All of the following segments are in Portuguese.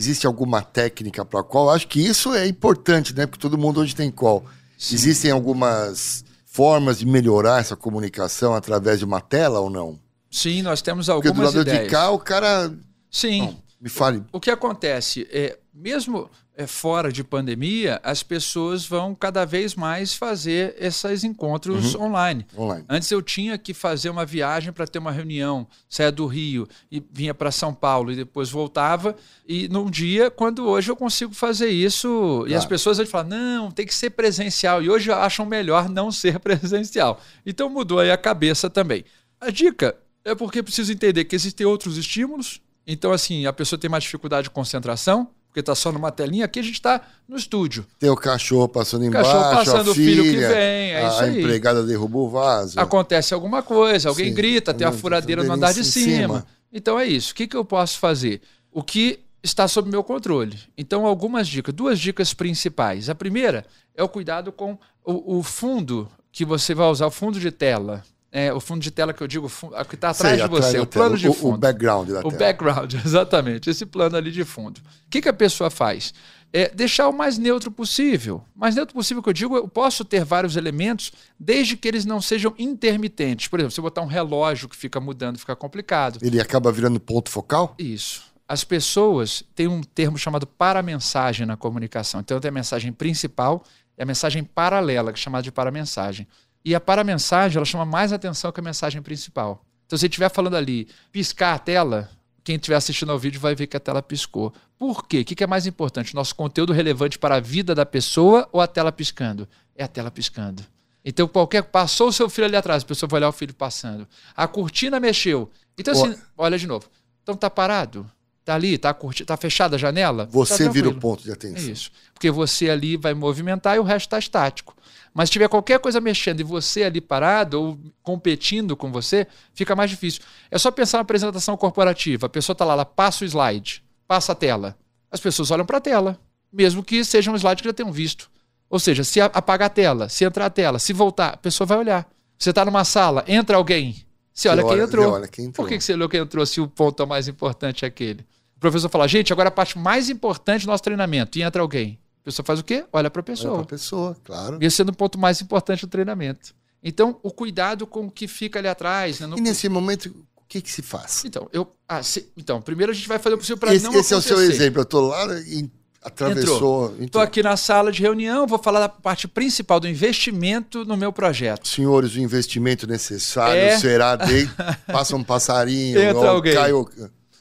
Existe alguma técnica para qual? Acho que isso é importante, né? Porque todo mundo hoje tem call. Sim. Existem algumas formas de melhorar essa comunicação através de uma tela ou não? Sim, nós temos algumas Porque do lado ideias. de cá o cara... Sim. Não, me fale. O, o que acontece é, mesmo é, fora de pandemia, as pessoas vão cada vez mais fazer esses encontros Uhum. online. Online. Antes eu tinha que fazer uma viagem para ter uma reunião, saia do Rio e vinha para São Paulo e depois voltava. E num dia, quando hoje eu consigo fazer isso, e as Claro. pessoas hoje falam: não, tem que ser presencial. E hoje acham melhor não ser presencial. Então mudou aí a cabeça também. A dica é porque preciso entender que existem outros estímulos. Então, assim, a pessoa tem mais dificuldade de concentração, porque está só numa telinha. Aqui a gente está no estúdio. Tem o cachorro passando embaixo, Cachorro passando, a o filho que filha, vem, é a, isso a aí. empregada derrubou o vaso. acontece alguma coisa, alguém Sim, grita, tem a furadeira no andar de cima. cima. Então é isso. O que, que eu posso fazer? O que está sob meu controle. Então, algumas dicas, duas dicas principais. A primeira é o cuidado com o, o fundo que você vai usar, o fundo de tela. É, o fundo de tela que eu digo, o que está atrás Sei, de você, da o plano tela, de o- fundo. O background da O tela. background, exatamente, esse plano ali de fundo. O que, que a pessoa faz? É deixar o mais neutro possível. Mais neutro possível que eu digo, eu posso ter vários elementos, desde que eles não sejam intermitentes. Por exemplo, se eu botar um relógio que fica mudando, fica complicado. Ele acaba virando ponto focal? Isso. As pessoas têm um termo chamado paramensagem na comunicação. Então tem a mensagem principal e a mensagem paralela, que é chamada de paramensagem. E a paramensagem, ela chama mais atenção que a mensagem principal. Então se estiver falando ali, piscar a tela, quem estiver assistindo ao vídeo vai ver que a tela piscou. Por quê? O que é mais importante? Nosso conteúdo relevante para a vida da pessoa ou a tela piscando? É a tela piscando. Então, qualquer. Passou o seu filho ali atrás, a pessoa vai olhar o filho passando. A cortina mexeu. Então, assim, olha de novo. Então tá parado? Tá ali, tá, curti... tá fechada a janela? Você tá vira o ponto de É atenção. isso. Porque você ali vai movimentar e o resto está estático. Mas se tiver qualquer coisa mexendo e você ali parado ou competindo com você, fica mais difícil. É só pensar na apresentação corporativa. A pessoa está lá, ela passa o slide, passa a tela. As pessoas olham para a tela, mesmo que seja um slide que já tenham visto. Ou seja, se apagar a tela, se entrar a tela, se voltar, a pessoa vai olhar. Você está numa sala, entra alguém, você olha, quem olha- entrou. você olha quem entrou. Por que que você olhou quem entrou se o ponto mais importante é aquele? O professor fala, gente, agora a parte mais importante do nosso treinamento. E entra alguém. A pessoa faz o quê? Olha para a Olha pessoa. pra pessoa, claro. Esse sendo o ponto mais importante do treinamento. Então, o cuidado com o que fica ali atrás. Né? No- E nesse momento, o que que se faz? Então, eu, ah, se- então, primeiro a gente vai fazer o possível para não esse é o seu acontecer. exemplo. Eu tô lá e atravessou. Estou aqui na sala de reunião, vou falar da parte principal do investimento no meu projeto. senhores, o investimento necessário É. será de... Passa um passarinho, Entra ou alguém. cai o-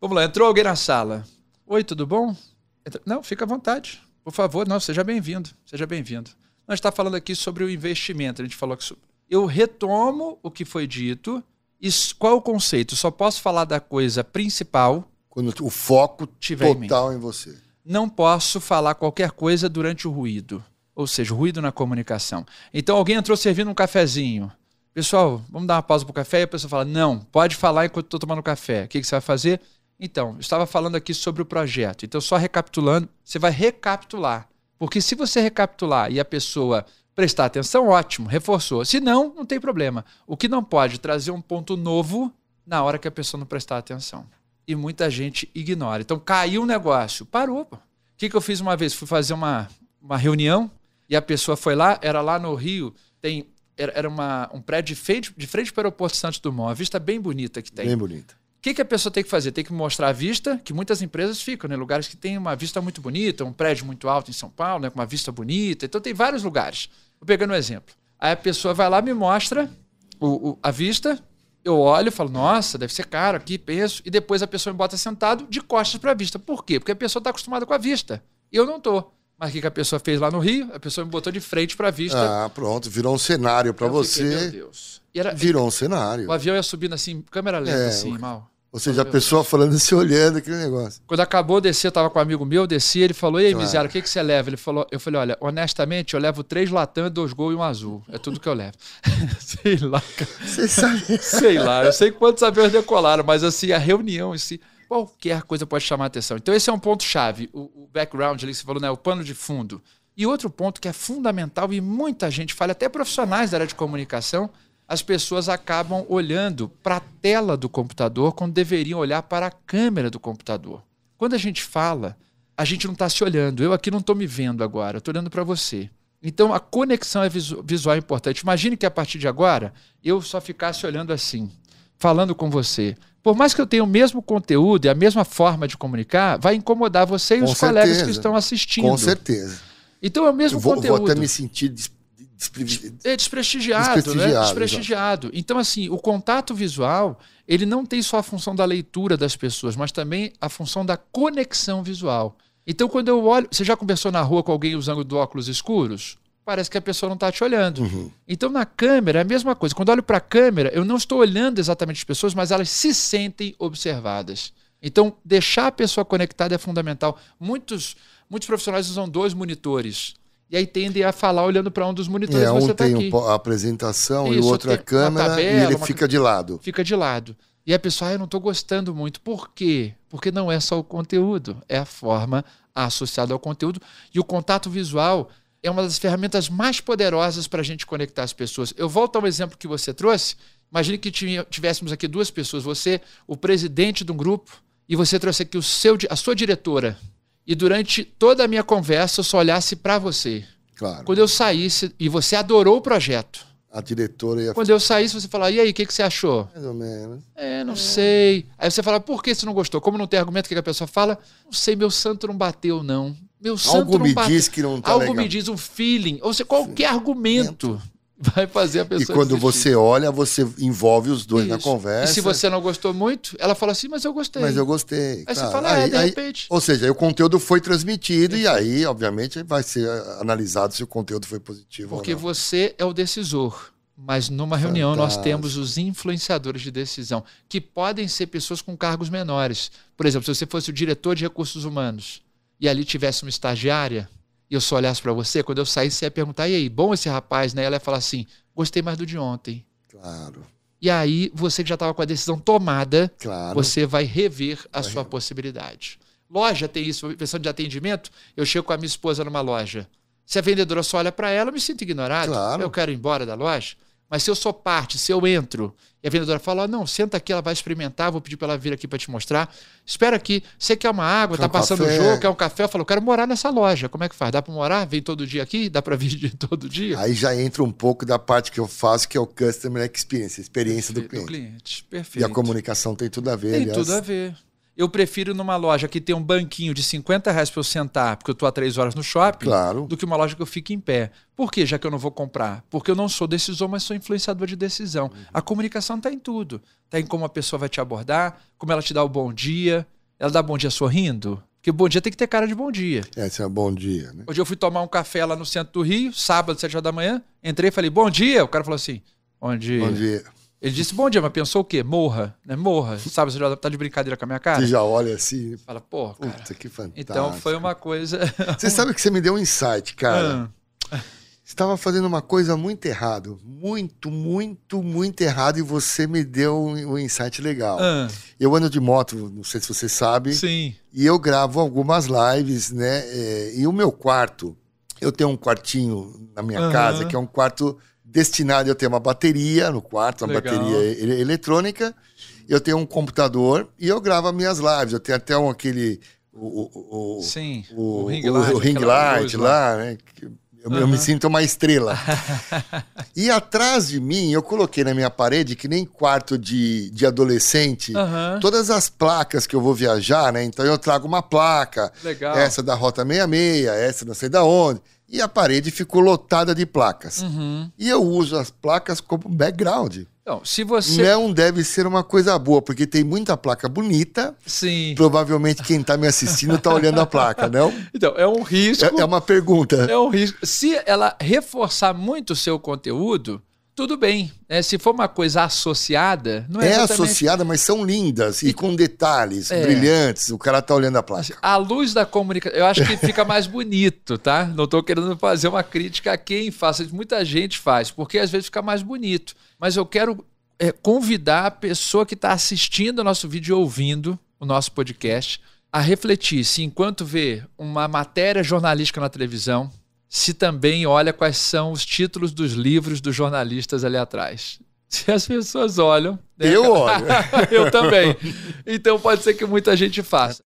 Vamos lá, entrou alguém na sala. Oi, tudo bom? Entra- Não, fica à vontade. Por favor, não, seja bem-vindo. Seja bem-vindo. Nós está falando aqui sobre o investimento. A gente falou que eu retomo o que foi dito. E qual é o conceito? Só posso falar da coisa principal. Quando o foco Tiver em total em, você. Não posso falar qualquer coisa durante o ruído. Ou seja, ruído na comunicação. Então alguém entrou servindo um cafezinho. Pessoal, vamos dar uma pausa para o café? E a pessoa fala: Não, pode falar enquanto estou tomando café. O que, que você vai fazer? Então, eu estava falando aqui sobre o projeto. Então, só recapitulando, você vai recapitular. Porque se você recapitular e a pessoa prestar atenção, ótimo, reforçou. Se não, não tem problema. O que não pode trazer um ponto novo na hora que a pessoa não prestar atenção. E muita gente ignora. Então, caiu o negócio. Parou. O que, que eu fiz uma vez? Fui fazer uma, uma reunião e a pessoa foi lá, era lá no Rio, tem era uma, um prédio de frente, de frente para o aeroporto Santos Dumont, uma vista bem bonita que tem. Bem bonita. O que, que a pessoa tem que fazer? Tem que mostrar a vista, que muitas empresas ficam, né? Lugares que tem uma vista muito bonita, um prédio muito alto em São Paulo, né? com uma vista bonita. Então tem vários lugares. Vou pegando um exemplo. Aí a pessoa vai lá, me mostra o, o- a vista, eu olho, falo, nossa, deve ser caro aqui, penso, e depois a pessoa me bota sentado de costas para a vista. Por quê? Porque a pessoa está acostumada com a vista. E eu não tô. Mas o que, que a pessoa fez lá no Rio? A pessoa me botou de frente para a vista. Ah, pronto. Virou um cenário para Eu fiquei, meu você. Deus. Era, Virou um cenário. o avião ia subindo assim, câmera lenta, É, assim, o- mal. Ou seja, a pessoa falando e se olhando aquele negócio. Quando acabou de descer, eu tava com um amigo meu, desci, ele falou, e aí, Claro. Miséria, o que, que você leva? Ele falou, eu falei, olha, honestamente, eu levo três latam, dois gol e um azul. É tudo que eu levo. sei lá, cara. Sabe. sei lá. Eu sei quantos aviões decolaram, mas assim, a reunião si, qualquer coisa pode chamar a atenção. Então esse é um ponto-chave, o, o background ali que você falou, né? O pano de fundo. E outro ponto que é fundamental e muita gente fala, até profissionais da área de comunicação, as pessoas acabam olhando para a tela do computador quando deveriam olhar para a câmera do computador. Quando a gente fala, a gente não está se olhando. Eu aqui não estou me vendo agora, estou olhando para você. Então a conexão é visual é importante. Imagine que a partir de agora eu só ficasse olhando assim, falando com você. Por mais que eu tenha o mesmo conteúdo e a mesma forma de comunicar, vai incomodar você e Com os colegas certeza. que estão assistindo. Com certeza. Então é o mesmo Eu vou, conteúdo. vou até me sentir des- desprevi- É desprestigiado, né? Desprestigiado, Desprestigiado. Então, assim, o contato visual, ele não tem só a função da leitura das pessoas, mas também a função da conexão visual. Então, quando eu olho. Você já conversou na rua com alguém usando do óculos escuros? Parece que a pessoa não está te olhando. Uhum. Então, na câmera, é a mesma coisa. Quando eu olho para a câmera, eu não estou olhando exatamente as pessoas, mas elas se sentem observadas. Então, deixar a pessoa conectada é fundamental. Muitos, muitos profissionais usam dois monitores. E aí tendem a falar olhando para um dos monitores É, um você está tem aqui. a apresentação e o Isso, outro a tem uma câmera e tabela, ele uma- fica de lado. Fica de lado. E a pessoa, ah, eu não estou gostando muito. Por quê? Porque não é só o conteúdo, é a forma associada ao conteúdo. E o contato visual é uma das ferramentas mais poderosas para a gente conectar as pessoas. Eu volto ao exemplo que você trouxe. Imagine que tivéssemos aqui duas pessoas, você, o presidente de um grupo, e você trouxe aqui o seu, a sua diretora. E durante toda a minha conversa eu só olhasse para você. Claro. Quando eu saísse, e você adorou o projeto. A diretora ia Quando eu saísse, você falar, e aí, o que, que você achou? mais ou menos. É, não sei. Aí você fala, por que você não gostou? Como não tem argumento, o que que a pessoa fala? Não sei, meu santo não bateu, não. Meu santo Algo não me bateu. diz que não tá Algo legal. me diz um feeling. Ou seja, qualquer argumento vai fazer a E pessoa quando desistir. você olha, você envolve os dois na Isso. conversa. E se você não gostou muito, ela fala assim, mas eu gostei. Mas eu gostei. Aí você claro. fala, é, Aí- de aí- repente. Ou seja, aí o conteúdo foi transmitido e aí, obviamente, vai ser ah, analisado se o conteúdo foi positivo Porque ou não. você é o decisor. Mas numa reunião nós Fantástico. temos os influenciadores de decisão, que podem ser pessoas com cargos menores. Por exemplo, se você fosse o diretor de recursos humanos e ali tivesse uma estagiária, e eu só olhasse para você, quando eu saísse, você ia perguntar: e aí, bom esse rapaz, né? Ela ia falar assim: gostei mais do de ontem. Claro, E aí, você que já estava com a decisão tomada, claro. você vai rever a Vai sua possibilidade. Loja tem isso, questão de atendimento. Eu chego com a minha esposa numa loja. Se a vendedora só olha para ela, eu me sinto ignorado. Claro. Eu quero ir embora da loja. Mas se eu sou parte, se eu entro e a vendedora fala: "Ó, não, senta aqui, ela vai experimentar, vou pedir para ela vir aqui para te mostrar. Espera aqui, você quer uma água, Quer tá um passando o jogo, quer um café? Eu falo: eu quero morar nessa loja. Como é que faz? Dá para morar? Vem todo dia aqui? Dá para vir de todo dia? Aí já entra um pouco da parte que eu faço, que é o Customer Experience, a experiência do cliente. E Perfeito. a comunicação tem tudo a ver, Tem aliás. tudo a ver. Eu prefiro ir numa loja que tem um banquinho de 50 reais para eu sentar, porque eu tô há três horas no shopping, Claro. do que uma loja que eu fique em pé. Por quê? Já que eu não vou comprar? Porque eu não sou decisor, mas sou influenciador de decisão. Uhum. A comunicação está em tudo. Está em como a pessoa vai te abordar, como ela te dá o bom dia. Ela dá bom dia sorrindo? Porque bom dia tem que ter cara de bom dia. Esse é um bom dia, né? Hoje eu fui tomar um café lá no centro do Rio, sábado, sete horas da manhã. Entrei e falei, bom dia. O cara falou assim, bom dia. Bom dia. Ele disse bom dia, mas pensou o quê? Morra, né? Morra. Sabe, você já tá de brincadeira com a minha cara? Você já olha assim, Fala, pô, cara. puta, que fantástico. Então foi uma coisa. Você sabe que você me deu um insight, cara. Ah, Você estava fazendo uma coisa muito errado. Muito, muito, muito errado e você me deu um, insight legal. ah, Eu ando de moto, não sei se você sabe, sim. e eu gravo algumas lives, né? é, e o meu quarto, eu tenho um quartinho na minha Aham. casa, que é um quarto destinado a eu ter uma bateria no quarto, uma Legal. bateria ele- eletrônica. Eu tenho um computador e eu gravo as minhas lives. Eu tenho até um aquele. O, o, o- Sim. o, O ring o- light, o ring aquela light lá, né? Eu, eu me sinto uma estrela. e atrás de mim, eu coloquei na minha parede, que nem quarto de, de adolescente, Aham. todas as placas que eu vou viajar, né? Então eu trago uma placa, Legal. essa da Rota 66, essa não sei da onde. E a parede ficou lotada de placas. Uhum. E eu uso as placas como background. Então, se você. Não deve ser uma coisa boa, porque tem muita placa bonita. Sim. Provavelmente quem está me assistindo está olhando a placa, não? Então, é um risco. É, é uma pergunta. É um risco. Se ela reforçar muito o seu conteúdo, tudo bem. né? Se for uma coisa associada, não é, É exatamente... associada, mas são lindas e com detalhes É. brilhantes. O cara tá olhando a placa. A luz da comunicação, eu acho que fica mais bonito, tá? Não estou querendo fazer uma crítica a quem faça, muita gente faz, porque às vezes fica mais bonito. Mas eu quero é, convidar a pessoa que está assistindo o nosso vídeo e ouvindo o nosso podcast a refletir se enquanto vê uma matéria jornalística na televisão, se também olha quais são os títulos dos livros dos jornalistas ali atrás. Se as pessoas olham. né? Eu olho. eu também. Então pode ser que muita gente faça.